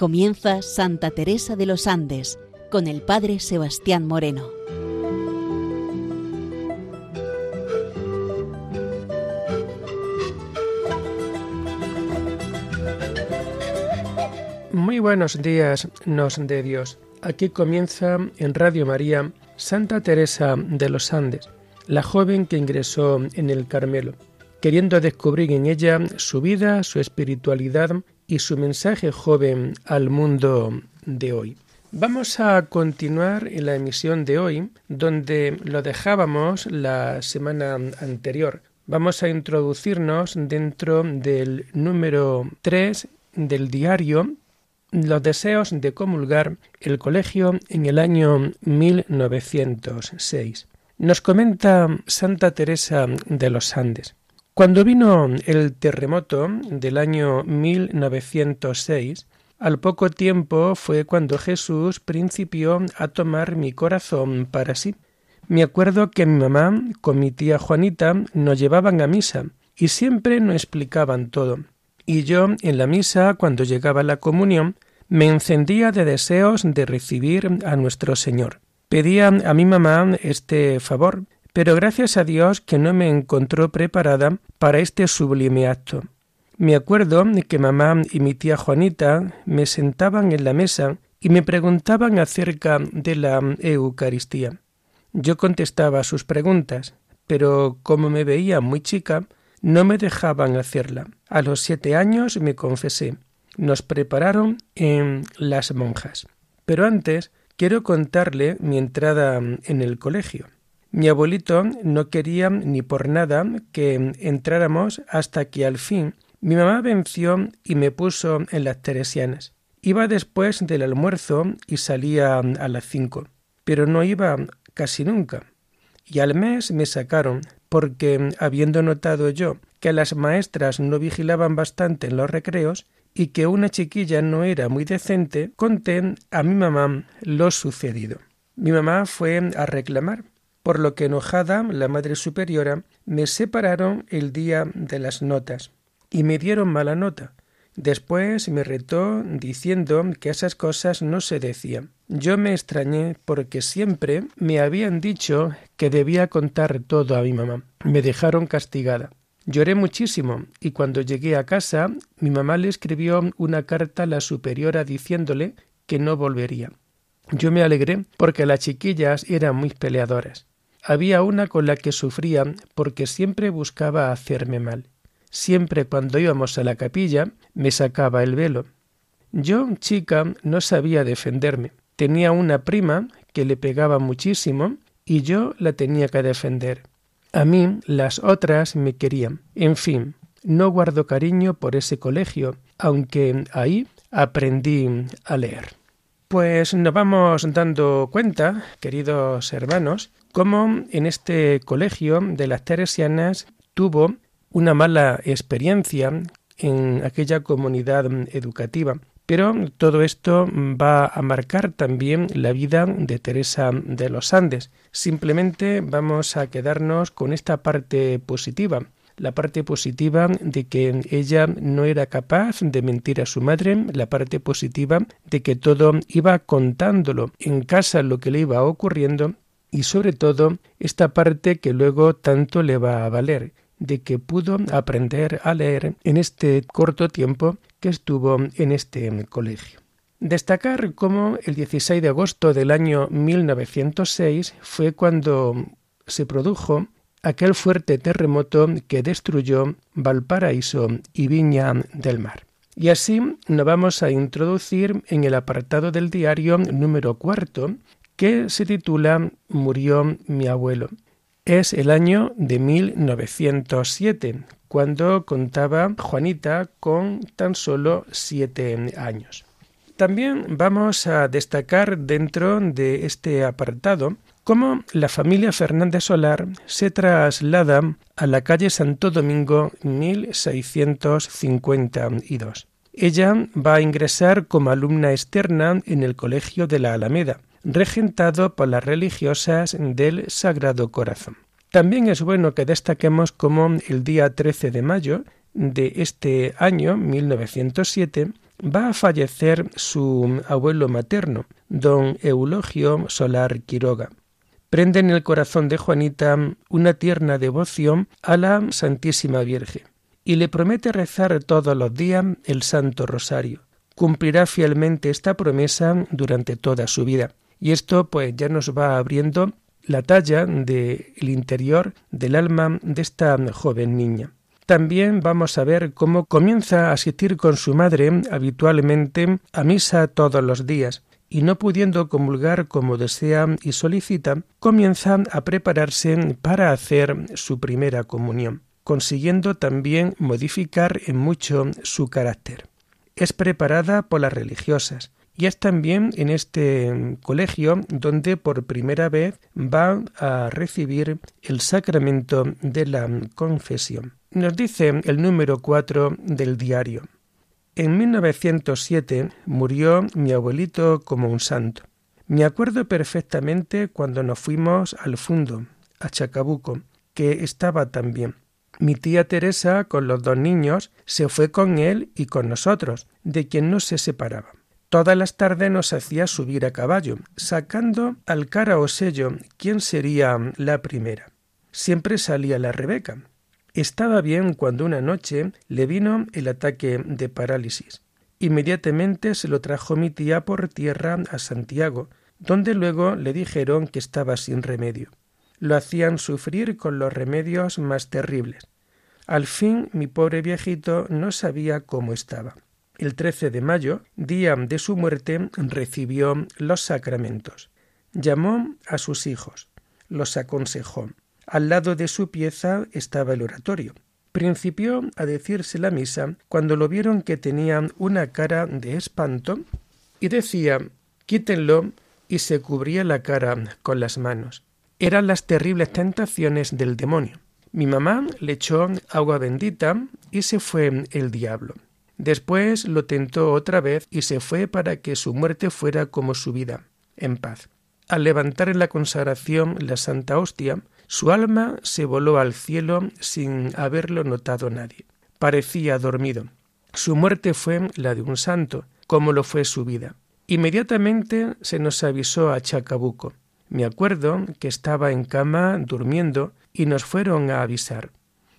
Comienza Santa Teresa de los Andes con el Padre Sebastián Moreno. Muy buenos días, nos de Dios. Aquí comienza en Radio María Santa Teresa de los Andes, la joven que ingresó en el Carmelo, queriendo descubrir en ella su vida, su espiritualidad y su mensaje joven al mundo de hoy. Vamos a continuar en la emisión de hoy, donde lo dejábamos la semana anterior. Vamos a introducirnos dentro del número 3 del diario Los deseos de comulgar el colegio en el año 1906. Nos comenta Santa Teresa de los Andes. Cuando vino el terremoto del año 1906, al poco tiempo fue cuando Jesús principió a tomar mi corazón para sí. Me acuerdo que mi mamá con mi tía Juanita nos llevaban a misa y siempre nos explicaban todo. Y yo en la misa, cuando llegaba la comunión, me encendía de deseos de recibir a nuestro Señor. Pedía a mi mamá este favor, pero gracias a Dios que no me encontró preparada para este sublime acto. Me acuerdo que mamá y mi tía Juanita me sentaban en la mesa y me preguntaban acerca de la Eucaristía. Yo contestaba sus preguntas, pero como me veía muy chica, no me dejaban hacerla. A los siete años me confesé. Nos prepararon en las monjas. Pero antes quiero contarle mi entrada en el colegio. Mi abuelito no quería ni por nada que entráramos hasta que al fin mi mamá venció y me puso en las teresianas. Iba después del almuerzo y salía a las cinco, pero no iba casi nunca. Y al mes me sacaron, porque habiendo notado yo que las maestras no vigilaban bastante en los recreos y que una chiquilla no era muy decente, conté a mi mamá lo sucedido. Mi mamá fue a reclamar, por lo que enojada la Madre Superiora me separaron el día de las notas y me dieron mala nota. Después me retó diciendo que esas cosas no se decían. Yo me extrañé porque siempre me habían dicho que debía contar todo a mi mamá. Me dejaron castigada. Lloré muchísimo y cuando llegué a casa mi mamá le escribió una carta a la superiora diciéndole que no volvería. Yo me alegré porque las chiquillas eran muy peleadoras. Había una con la que sufría porque siempre buscaba hacerme mal. Siempre cuando íbamos a la capilla me sacaba el velo. Yo, chica, no sabía defenderme. Tenía una prima que le pegaba muchísimo y yo la tenía que defender. A mí las otras me querían. En fin, no guardo cariño por ese colegio, aunque ahí aprendí a leer. Pues nos vamos dando cuenta, queridos hermanos, cómo en este colegio de las Teresianas tuvo una mala experiencia en aquella comunidad educativa. Pero todo esto va a marcar también la vida de Teresa de los Andes. Simplemente vamos a quedarnos con esta parte positiva, la parte positiva de que ella no era capaz de mentir a su madre, la parte positiva de que todo iba contándolo en casa lo que le iba ocurriendo y sobre todo esta parte que luego tanto le va a valer, de que pudo aprender a leer en este corto tiempo que estuvo en este colegio. Destacar cómo el 16 de agosto del año 1906 fue cuando se produjo aquel fuerte terremoto que destruyó Valparaíso y Viña del Mar. Y así nos vamos a introducir en el apartado del diario número cuarto que se titula Murió mi abuelo. Es el año de 1907, cuando contaba Juanita con tan solo siete años. También vamos a destacar dentro de este apartado cómo la familia Fernández Solar se traslada a la calle Santo Domingo 1652. Ella va a ingresar como alumna externa en el Colegio de la Alameda, regentado por las religiosas del Sagrado Corazón. También es bueno que destaquemos cómo el día 13 de mayo de este año 1907 va a fallecer su abuelo materno, don Eulogio Solar Quiroga. Prende en el corazón de Juanita una tierna devoción a la Santísima Virgen y le promete rezar todos los días el Santo Rosario. Cumplirá fielmente esta promesa durante toda su vida. Y esto pues ya nos va abriendo la talla del interior del alma de esta joven niña. También vamos a ver cómo comienza a asistir con su madre habitualmente a misa todos los días, y no pudiendo comulgar como desea y solicita, comienza a prepararse para hacer su primera comunión, consiguiendo también modificar en mucho su carácter. Es preparada por las religiosas, y es también en este colegio donde por primera vez va a recibir el sacramento de la confesión. Nos dice el número 4 del diario. En 1907 murió mi abuelito como un santo. Me acuerdo perfectamente cuando nos fuimos al fundo, a Chacabuco, que estaba también. Mi tía Teresa, con los dos niños, se fue con él y con nosotros, de quien no se separaba. Todas las tardes nos hacía subir a caballo, sacando al cara o sello quién sería la primera. Siempre salía la Rebeca, estaba bien cuando una noche le vino el ataque de parálisis. Inmediatamente se lo trajo mi tía por tierra a Santiago, donde luego le dijeron que estaba sin remedio. Lo hacían sufrir con los remedios más terribles. Al fin mi pobre viejito no sabía cómo estaba. El 13 de mayo, día de su muerte, recibió los sacramentos. Llamó a sus hijos, los aconsejó, al lado de su pieza estaba el oratorio. Principió a decirse la misa cuando lo vieron que tenía una cara de espanto y decía quítenlo y se cubría la cara con las manos. Eran las terribles tentaciones del demonio. Mi mamá le echó agua bendita y se fue el diablo. Después lo tentó otra vez y se fue para que su muerte fuera como su vida, en paz. Al levantar en la consagración la Santa Hostia, su alma se voló al cielo sin haberlo notado nadie. Parecía dormido. Su muerte fue la de un santo, como lo fue su vida. Inmediatamente se nos avisó a Chacabuco. Me acuerdo que estaba en cama durmiendo y nos fueron a avisar.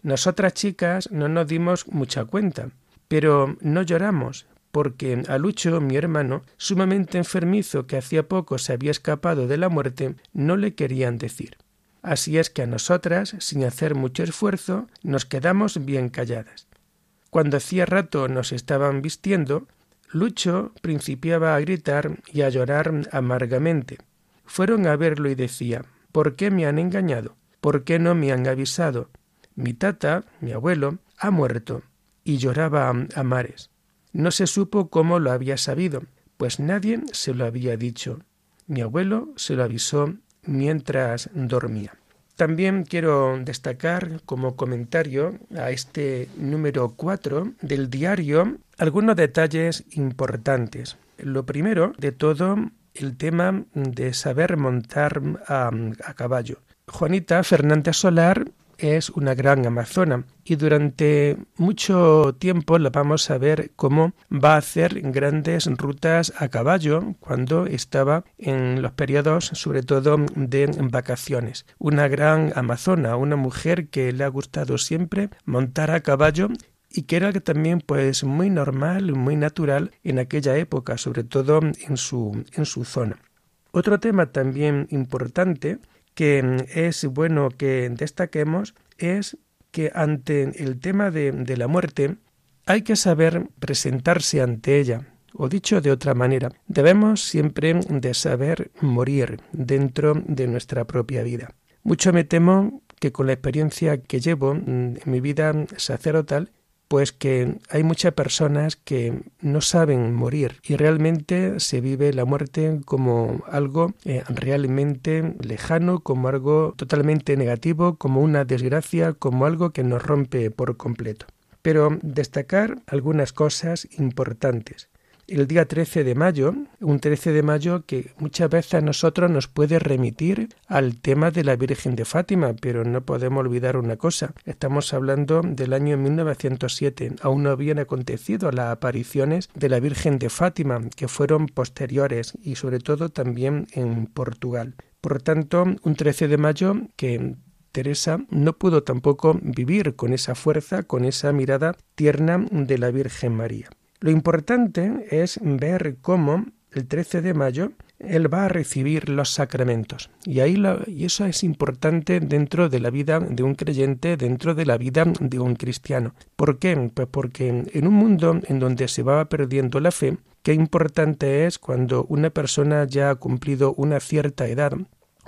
Nosotras chicas no nos dimos mucha cuenta, pero no lloramos, porque a Lucho, mi hermano, sumamente enfermizo que hacía poco se había escapado de la muerte, no le querían decir. Así es que a nosotras, sin hacer mucho esfuerzo, nos quedamos bien calladas. Cuando hacía rato nos estaban vistiendo, Lucho principiaba a gritar y a llorar amargamente. Fueron a verlo y decía ¿Por qué me han engañado? ¿Por qué no me han avisado? Mi tata, mi abuelo, ha muerto. Y lloraba a mares. No se supo cómo lo había sabido, pues nadie se lo había dicho. Mi abuelo se lo avisó mientras dormía. También quiero destacar como comentario a este número 4 del diario algunos detalles importantes. Lo primero de todo, el tema de saber montar a, a caballo. Juanita Fernández Solar es una gran amazona y durante mucho tiempo la vamos a ver cómo va a hacer grandes rutas a caballo cuando estaba en los periodos sobre todo de vacaciones. Una gran amazona, una mujer que le ha gustado siempre montar a caballo y que era también pues muy normal, muy natural en aquella época, sobre todo en su, en su zona. Otro tema también importante que mm, es bueno que destaquemos es que ante el tema de, de la muerte hay que saber presentarse ante ella, o dicho de otra manera, debemos siempre de saber morir dentro de nuestra propia vida. Mucho me temo que con la experiencia que llevo mm, en mi vida sacerdotal, pues que hay muchas personas que no saben morir y realmente se vive la muerte como algo eh, realmente lejano, como algo totalmente negativo, como una desgracia, como algo que nos rompe por completo. Pero destacar algunas cosas importantes. El día 13 de mayo, un 13 de mayo que muchas veces a nosotros nos puede remitir al tema de la Virgen de Fátima, pero no podemos olvidar una cosa. Estamos hablando del año 1907. Aún no habían acontecido las apariciones de la Virgen de Fátima, que fueron posteriores y sobre todo también en Portugal. Por tanto, un 13 de mayo que Teresa no pudo tampoco vivir con esa fuerza, con esa mirada tierna de la Virgen María. Lo importante es ver cómo el 13 de mayo él va a recibir los sacramentos. Y ahí y eso es importante dentro de la vida de un creyente, dentro de la vida de un cristiano. ¿Por qué? Pues porque en un mundo en donde se va perdiendo la fe, qué importante es cuando una persona ya ha cumplido una cierta edad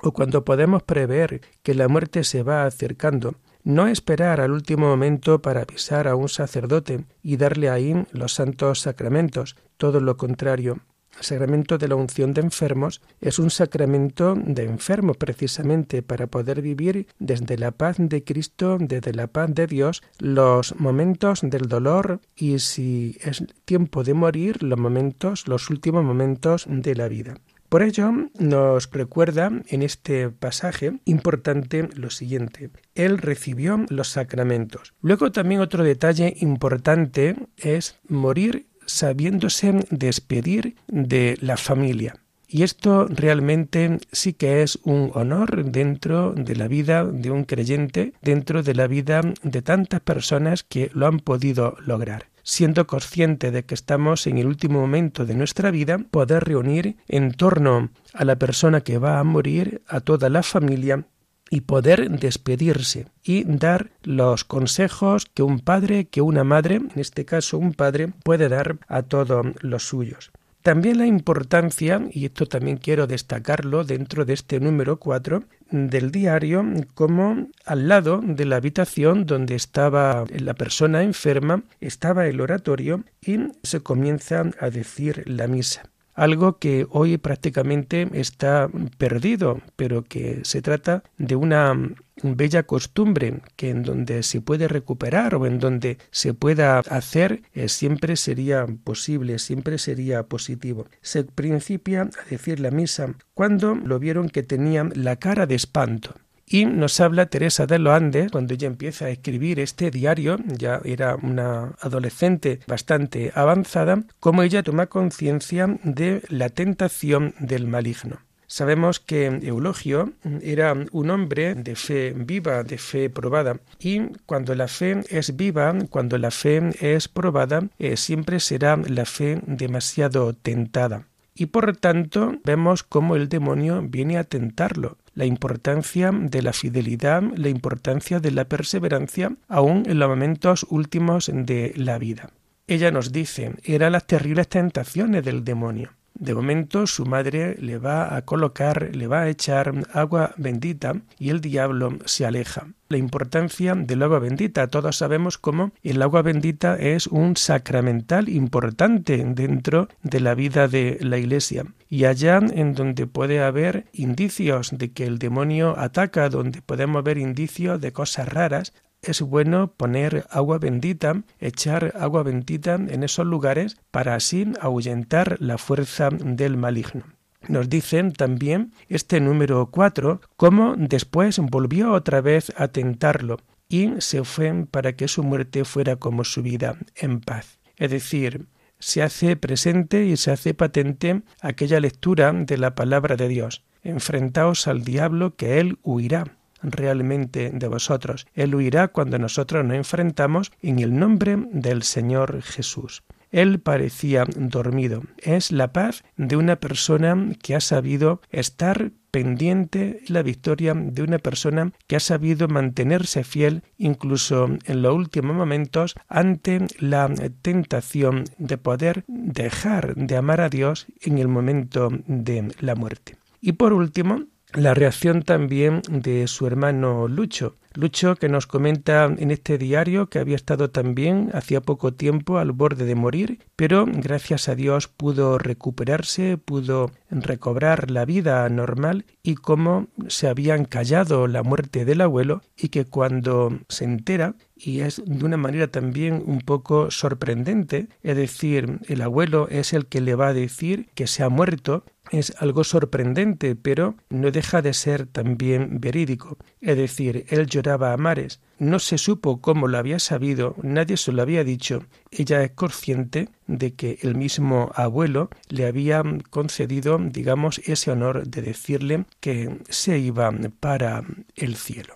o cuando podemos prever que la muerte se va acercando, no esperar al último momento para avisar a un sacerdote y darle ahí los santos sacramentos, todo lo contrario. El sacramento de la unción de enfermos es un sacramento de enfermo precisamente para poder vivir desde la paz de Cristo, desde la paz de Dios, los momentos del dolor y si es tiempo de morir, los momentos, los últimos momentos de la vida. Por ello, nos recuerda en este pasaje importante lo siguiente. Él recibió los sacramentos. Luego también otro detalle importante es morir sabiéndose despedir de la familia. Y esto realmente sí que es un honor dentro de la vida de un creyente, dentro de la vida de tantas personas que lo han podido lograr siendo consciente de que estamos en el último momento de nuestra vida, poder reunir en torno a la persona que va a morir, a toda la familia, y poder despedirse y dar los consejos que un padre, que una madre, en este caso un padre, puede dar a todos los suyos. También la importancia, y esto también quiero destacarlo dentro de este número 4 del diario, como al lado de la habitación donde estaba la persona enferma, estaba el oratorio y se comienza a decir la misa algo que hoy prácticamente está perdido, pero que se trata de una bella costumbre que en donde se puede recuperar o en donde se pueda hacer eh, siempre sería posible, siempre sería positivo. Se principia a decir la misa cuando lo vieron que tenía la cara de espanto. Y nos habla Teresa de los Andes cuando ella empieza a escribir este diario, ya era una adolescente bastante avanzada, cómo ella toma conciencia de la tentación del maligno. Sabemos que Eulogio era un hombre de fe viva, de fe probada, y cuando la fe es viva, cuando la fe es probada, eh, siempre será la fe demasiado tentada. Y por tanto vemos cómo el demonio viene a tentarlo la importancia de la fidelidad, la importancia de la perseverancia, aún en los momentos últimos de la vida. Ella nos dice, eran las terribles tentaciones del demonio. De momento su madre le va a colocar, le va a echar agua bendita y el diablo se aleja. La importancia del agua bendita. Todos sabemos cómo el agua bendita es un sacramental importante dentro de la vida de la Iglesia. Y allá en donde puede haber indicios de que el demonio ataca, donde podemos ver indicios de cosas raras, es bueno poner agua bendita, echar agua bendita en esos lugares para así ahuyentar la fuerza del maligno. Nos dicen también este número 4 cómo después volvió otra vez a tentarlo y se fue para que su muerte fuera como su vida en paz. Es decir, se hace presente y se hace patente aquella lectura de la palabra de Dios. Enfrentaos al diablo que él huirá realmente de vosotros. Él huirá cuando nosotros nos enfrentamos en el nombre del Señor Jesús. Él parecía dormido. Es la paz de una persona que ha sabido estar pendiente la victoria de una persona que ha sabido mantenerse fiel incluso en los últimos momentos ante la tentación de poder dejar de amar a Dios en el momento de la muerte. Y por último, la reacción también de su hermano Lucho. Lucho que nos comenta en este diario que había estado también hacía poco tiempo al borde de morir, pero gracias a Dios pudo recuperarse, pudo recobrar la vida normal y cómo se habían callado la muerte del abuelo y que cuando se entera y es de una manera también un poco sorprendente, es decir, el abuelo es el que le va a decir que se ha muerto, es algo sorprendente, pero no deja de ser también verídico. Es decir, él lloraba a mares, no se supo cómo lo había sabido, nadie se lo había dicho. Ella es consciente de que el mismo abuelo le había concedido, digamos, ese honor de decirle que se iba para el cielo.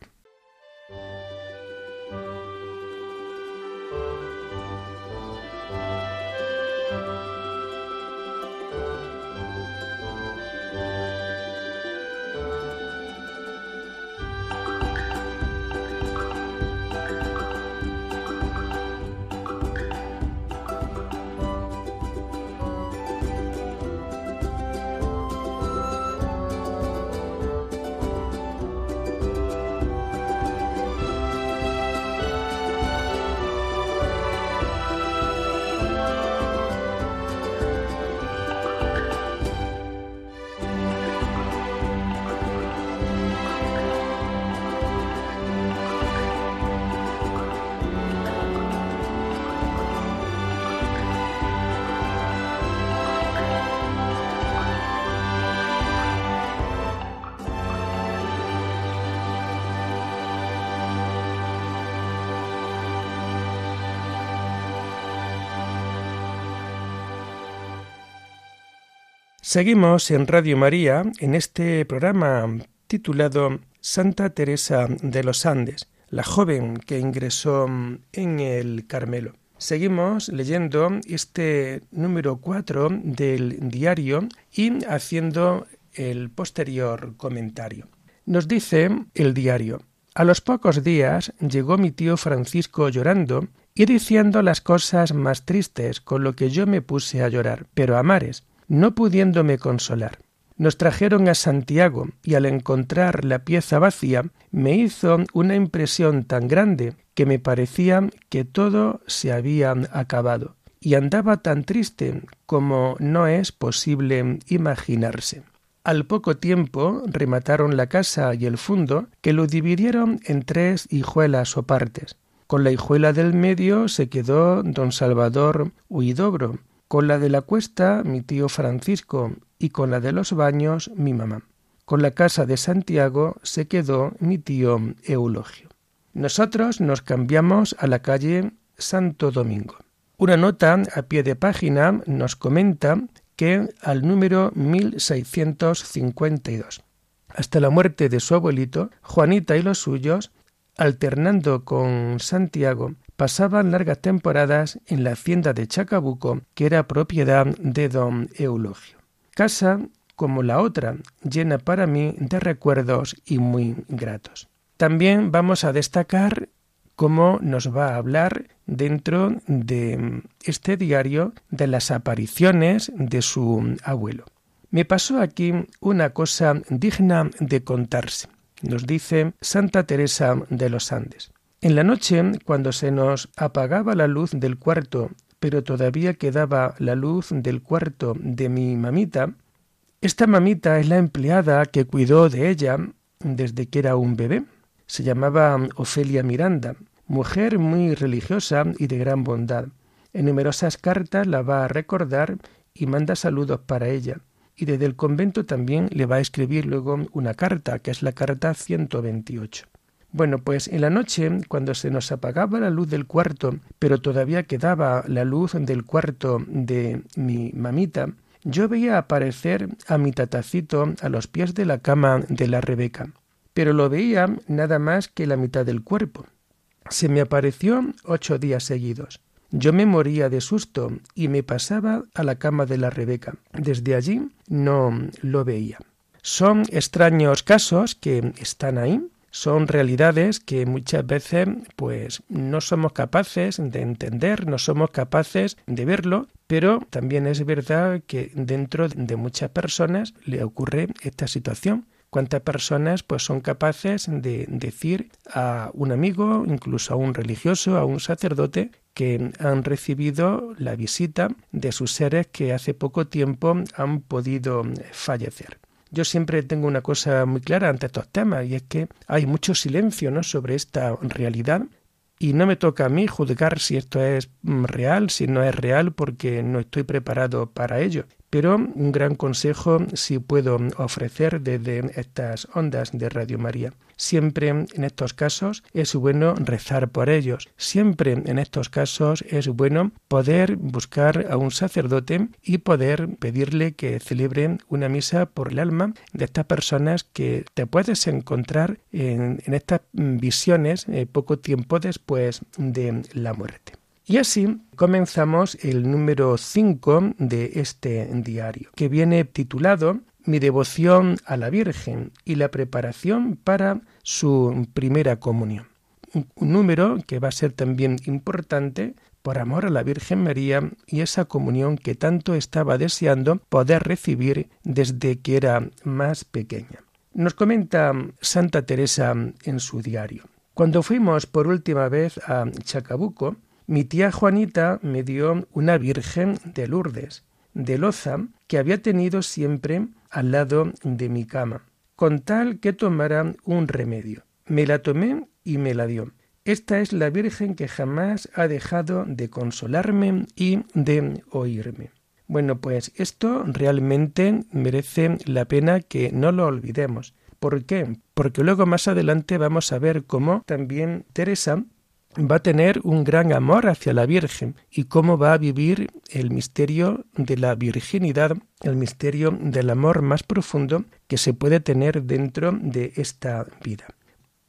Seguimos en Radio María en este programa titulado Santa Teresa de los Andes, la joven que ingresó en el Carmelo. Seguimos leyendo este número 4 del diario y haciendo el posterior comentario. Nos dice el diario, a los pocos días llegó mi tío Francisco llorando y diciendo las cosas más tristes, con lo que yo me puse a llorar, pero a mares, no pudiéndome consolar. Nos trajeron a Santiago y al encontrar la pieza vacía me hizo una impresión tan grande que me parecía que todo se había acabado y andaba tan triste como no es posible imaginarse. Al poco tiempo remataron la casa y el fundo, que lo dividieron en tres hijuelas o partes. Con la hijuela del medio se quedó don Salvador Huidobro, con la de la cuesta mi tío Francisco y con la de los baños mi mamá. Con la casa de Santiago se quedó mi tío Eulogio. Nosotros nos cambiamos a la calle Santo Domingo. Una nota a pie de página nos comenta que al número 1652. Hasta la muerte de su abuelito, Juanita y los suyos, alternando con Santiago, pasaban largas temporadas en la hacienda de Chacabuco, que era propiedad de don Eulogio. Casa como la otra, llena para mí de recuerdos y muy gratos. También vamos a destacar cómo nos va a hablar dentro de este diario de las apariciones de su abuelo. Me pasó aquí una cosa digna de contarse, nos dice Santa Teresa de los Andes. En la noche, cuando se nos apagaba la luz del cuarto, pero todavía quedaba la luz del cuarto de mi mamita, esta mamita es la empleada que cuidó de ella desde que era un bebé. Se llamaba Ofelia Miranda, mujer muy religiosa y de gran bondad. En numerosas cartas la va a recordar y manda saludos para ella. Y desde el convento también le va a escribir luego una carta, que es la carta 128. Bueno, pues en la noche, cuando se nos apagaba la luz del cuarto, pero todavía quedaba la luz del cuarto de mi mamita, yo veía aparecer a mi tatacito a los pies de la cama de la Rebeca, pero lo veía nada más que la mitad del cuerpo. Se me apareció ocho días seguidos. Yo me moría de susto y me pasaba a la cama de la Rebeca. Desde allí no lo veía. Son extraños casos que están ahí, son realidades que muchas veces pues no somos capaces de entender, no somos capaces de verlo, pero también es verdad que dentro de muchas personas le ocurre esta situación. ¿Cuántas personas pues son capaces de decir a un amigo, incluso a un religioso, a un sacerdote, que han recibido la visita de sus seres que hace poco tiempo han podido fallecer? Yo siempre tengo una cosa muy clara ante estos temas y es que hay mucho silencio ¿no? sobre esta realidad y no me toca a mí juzgar si esto es mm, real, si no es real, porque no estoy preparado para ello. Pero un gran consejo sí puedo ofrecer desde estas ondas de Radio María. Siempre en estos casos es bueno rezar por ellos. Siempre en estos casos es bueno poder buscar a un sacerdote y poder pedirle que celebre una misa por el alma de estas personas que te puedes encontrar en, estas visiones eh, poco tiempo después de la muerte. Y así comenzamos el número 5 de este diario, que viene titulado Mi devoción a la Virgen y la preparación para su primera comunión. Un número que va a ser también importante por amor a la Virgen María y esa comunión que tanto estaba deseando poder recibir desde que era más pequeña. Nos comenta Santa Teresa en su diario. Cuando fuimos por última vez a Chacabuco, mi tía Juanita me dio una Virgen de Lourdes, de loza, que había tenido siempre al lado de mi cama, con tal que tomara un remedio. Me la tomé y me la dio. Esta es la Virgen que jamás ha dejado de consolarme y de oírme. Bueno, pues esto realmente merece la pena que no lo olvidemos. ¿Por qué? Porque luego más adelante vamos a ver cómo también Teresa va a tener un gran amor hacia la Virgen y cómo va a vivir el misterio de la virginidad, el misterio del amor más profundo que se puede tener dentro de esta vida.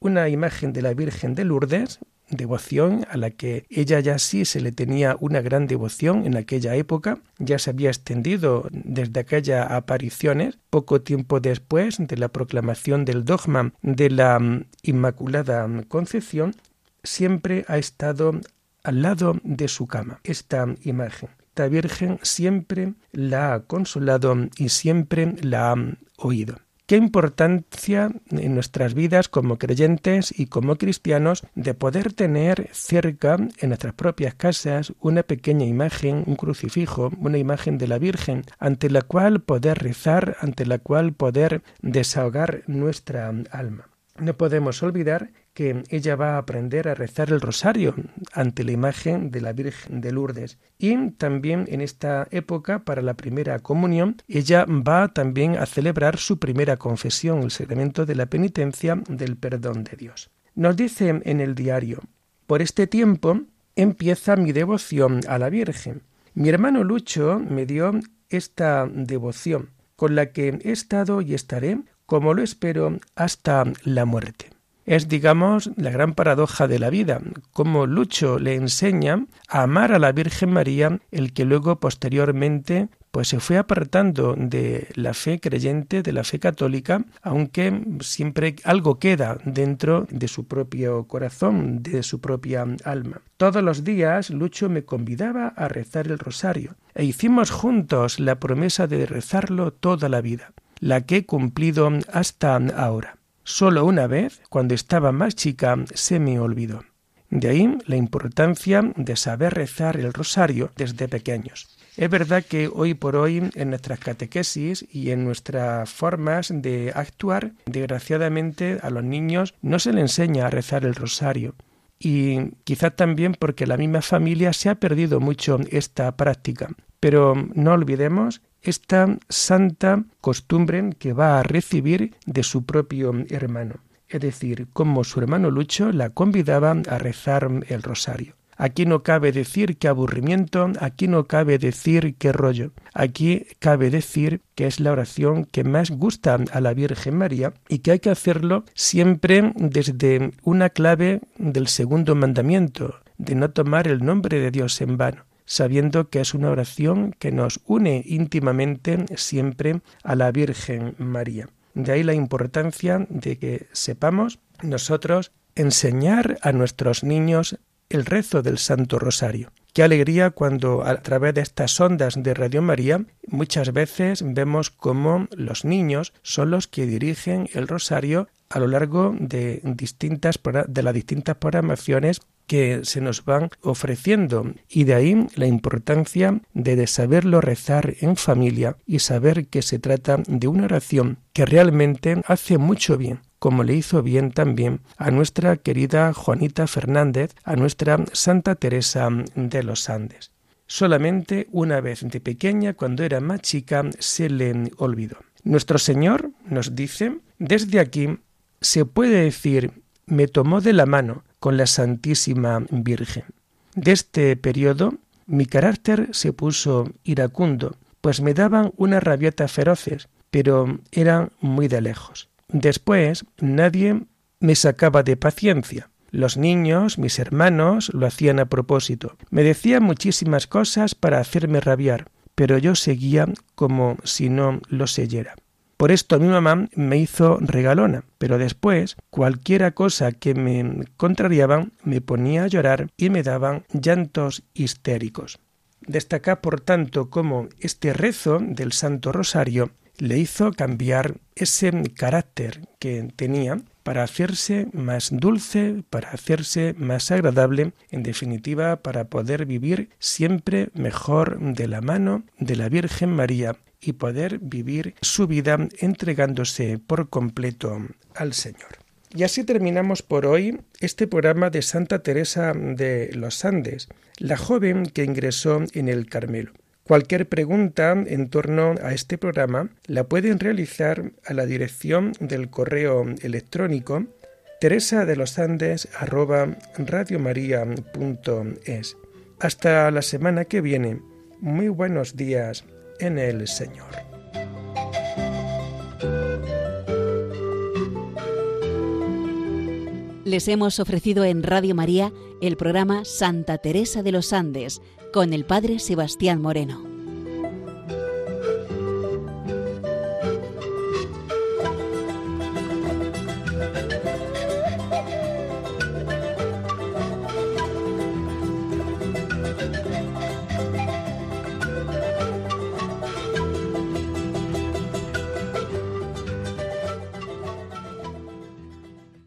Una imagen de la Virgen de Lourdes, devoción a la que ella ya sí se le tenía una gran devoción en aquella época, ya se había extendido desde aquellas apariciones, poco tiempo después de la proclamación del dogma de la Inmaculada Concepción, siempre ha estado al lado de su cama, esta imagen. Esta Virgen siempre la ha consolado y siempre la ha oído. Qué importancia en nuestras vidas como creyentes y como cristianos de poder tener cerca en nuestras propias casas una pequeña imagen, un crucifijo, una imagen de la Virgen, ante la cual poder rezar, ante la cual poder desahogar nuestra alma. No podemos olvidar que ella va a aprender a rezar el rosario ante la imagen de la Virgen de Lourdes. Y también en esta época, para la primera comunión, ella va también a celebrar su primera confesión, el sacramento de la penitencia del perdón de Dios. Nos dice en el diario, por este tiempo empieza mi devoción a la Virgen. Mi hermano Lucho me dio esta devoción, con la que he estado y estaré, como lo espero, hasta la muerte. Es, digamos, la gran paradoja de la vida, cómo Lucho le enseña a amar a la Virgen María, el que luego posteriormente pues se fue apartando de la fe creyente, de la fe católica, aunque siempre algo queda dentro de su propio corazón, de su propia alma. Todos los días Lucho me convidaba a rezar el rosario e hicimos juntos la promesa de rezarlo toda la vida, la que he cumplido hasta ahora. Solo una vez, cuando estaba más chica, se me olvidó. De ahí la importancia de saber rezar el rosario desde pequeños. Es verdad que hoy por hoy en nuestras catequesis y en nuestras formas de actuar, desgraciadamente a los niños no se les enseña a rezar el rosario. Y quizás también porque la misma familia se ha perdido mucho esta práctica. Pero no olvidemos esta santa costumbre que va a recibir de su propio hermano, es decir, como su hermano Lucho la convidaba a rezar el rosario. Aquí no cabe decir qué aburrimiento, aquí no cabe decir qué rollo, aquí cabe decir que es la oración que más gusta a la Virgen María y que hay que hacerlo siempre desde una clave del segundo mandamiento, de no tomar el nombre de Dios en vano sabiendo que es una oración que nos une íntimamente siempre a la Virgen María. De ahí la importancia de que sepamos nosotros enseñar a nuestros niños el rezo del Santo Rosario. Qué alegría cuando a través de estas ondas de Radio María muchas veces vemos cómo los niños son los que dirigen el rosario a lo largo de distintas de las distintas programaciones que se nos van ofreciendo y de ahí la importancia de saberlo rezar en familia y saber que se trata de una oración que realmente hace mucho bien como le hizo bien también a nuestra querida Juanita Fernández, a nuestra Santa Teresa de los Andes. Solamente una vez de pequeña, cuando era más chica, se le olvidó. Nuestro Señor nos dice, desde aquí se puede decir, me tomó de la mano con la Santísima Virgen. De este periodo mi carácter se puso iracundo, pues me daban unas rabietas feroces, pero eran muy de lejos. Después nadie me sacaba de paciencia. Los niños, mis hermanos, lo hacían a propósito. Me decían muchísimas cosas para hacerme rabiar, pero yo seguía como si no lo seyera. Por esto mi mamá me hizo regalona, pero después cualquiera cosa que me contrariaban me ponía a llorar y me daban llantos histéricos. Destaca, por tanto, cómo este rezo del Santo Rosario le hizo cambiar ese carácter que tenía para hacerse más dulce, para hacerse más agradable, en definitiva, para poder vivir siempre mejor de la mano de la Virgen María y poder vivir su vida entregándose por completo al Señor. Y así terminamos por hoy este programa de Santa Teresa de los Andes, la joven que ingresó en el Carmelo. Cualquier pregunta en torno a este programa la pueden realizar a la dirección del correo electrónico teresa de los Andes Hasta la semana que viene. Muy buenos días en el Señor. Les hemos ofrecido en Radio María el programa Santa Teresa de los Andes con el Padre Sebastián Moreno.